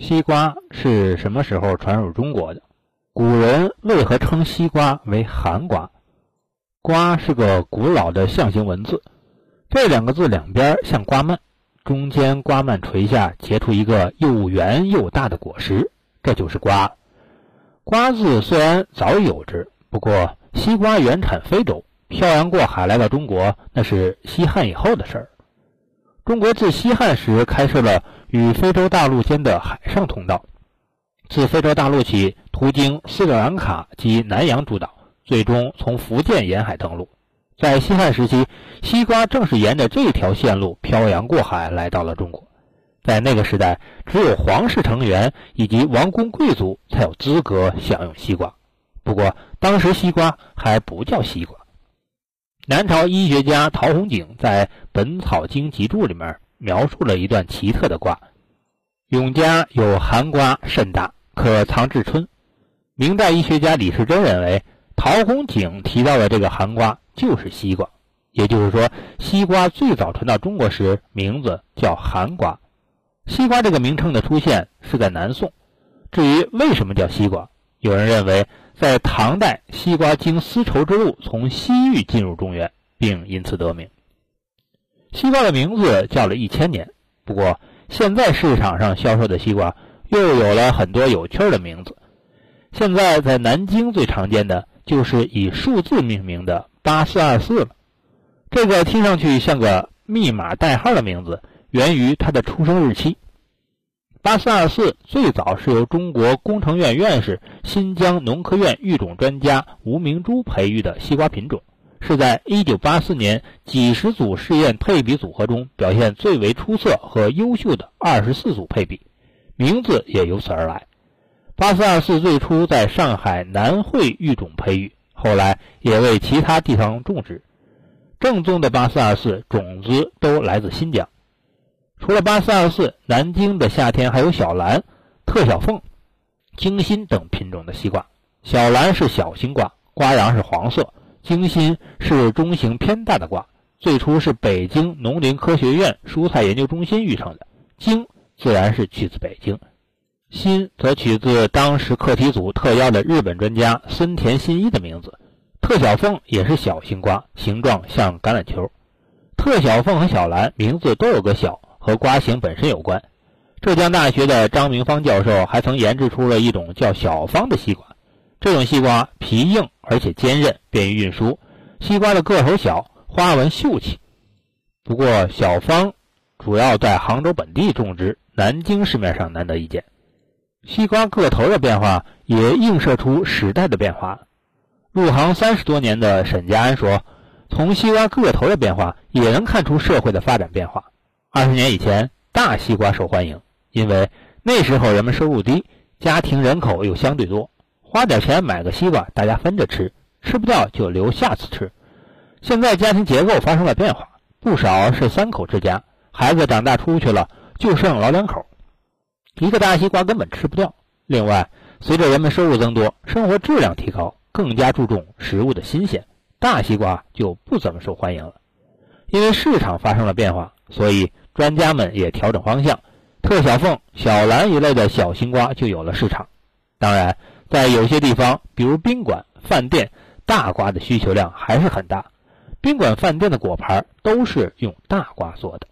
西瓜是什么时候传入中国的？古人为何称西瓜为寒瓜？瓜是个古老的象形文字，这两个字两边像瓜蔓，中间瓜蔓垂下，结出一个又圆又大的果实，这就是瓜。瓜字虽然早已有之，不过西瓜原产非洲，漂洋过海来到中国，那是西汉以后的事儿。中国自西汉时开设了与非洲大陆间的海上通道，自非洲大陆起，途经斯里兰卡及南洋诸岛。最终从福建沿海登陆，在西汉时期，西瓜正是沿着这条线路漂洋过海来到了中国。在那个时代，只有皇室成员以及王公贵族才有资格享用西瓜。不过，当时西瓜还不叫西瓜。南朝医学家陶弘景在《本草经集注》里面描述了一段奇特的瓜：永嘉有寒瓜甚大，可藏至春。明代医学家李时珍认为。陶弘景提到的这个寒瓜就是西瓜，也就是说，西瓜最早传到中国时名字叫寒瓜。西瓜这个名称的出现是在南宋。至于为什么叫西瓜，有人认为在唐代，西瓜经丝绸之路从西域进入中原，并因此得名。西瓜的名字叫了一千年，不过现在市场上销售的西瓜又有了很多有趣的名字。现在在南京最常见的。就是以数字命名的八四二四了，这个听上去像个密码代号的名字，源于他的出生日期。八四二四最早是由中国工程院院士、新疆农科院育种专家吴明珠培育的西瓜品种，是在1984年几十组试验配比组合中表现最为出色和优秀的24组配比，名字也由此而来。八四二四最初在上海南汇育种培育，后来也为其他地方种植。正宗的八四二四种子都来自新疆。除了八四二四，南京的夏天还有小蓝、特小凤、京心等品种的西瓜。小蓝是小型瓜，瓜瓤是黄色；京心是中型偏大的瓜。最初是北京农林科学院蔬菜研究中心育成的，京自然是取自北京。新则取自当时课题组特邀的日本专家森田新一的名字。特小凤也是小型瓜，形状像橄榄球。特小凤和小兰名字都有个“小”，和瓜形本身有关。浙江大学的张明芳教授还曾研制出了一种叫小方的西瓜。这种西瓜皮硬而且坚韧，便于运输。西瓜的个头小，花纹秀气。不过小方主要在杭州本地种植，南京市面上难得一见。西瓜个头的变化也映射出时代的变化。入行三十多年的沈家安说：“从西瓜个头的变化也能看出社会的发展变化。二十年以前，大西瓜受欢迎，因为那时候人们收入低，家庭人口又相对多，花点钱买个西瓜，大家分着吃，吃不掉就留下次吃。现在家庭结构发生了变化，不少是三口之家，孩子长大出去了，就剩老两口。”一个大西瓜根本吃不掉。另外，随着人们收入增多，生活质量提高，更加注重食物的新鲜，大西瓜就不怎么受欢迎了。因为市场发生了变化，所以专家们也调整方向，特小凤、小蓝一类的小青瓜就有了市场。当然，在有些地方，比如宾馆、饭店，大瓜的需求量还是很大。宾馆、饭店的果盘都是用大瓜做的。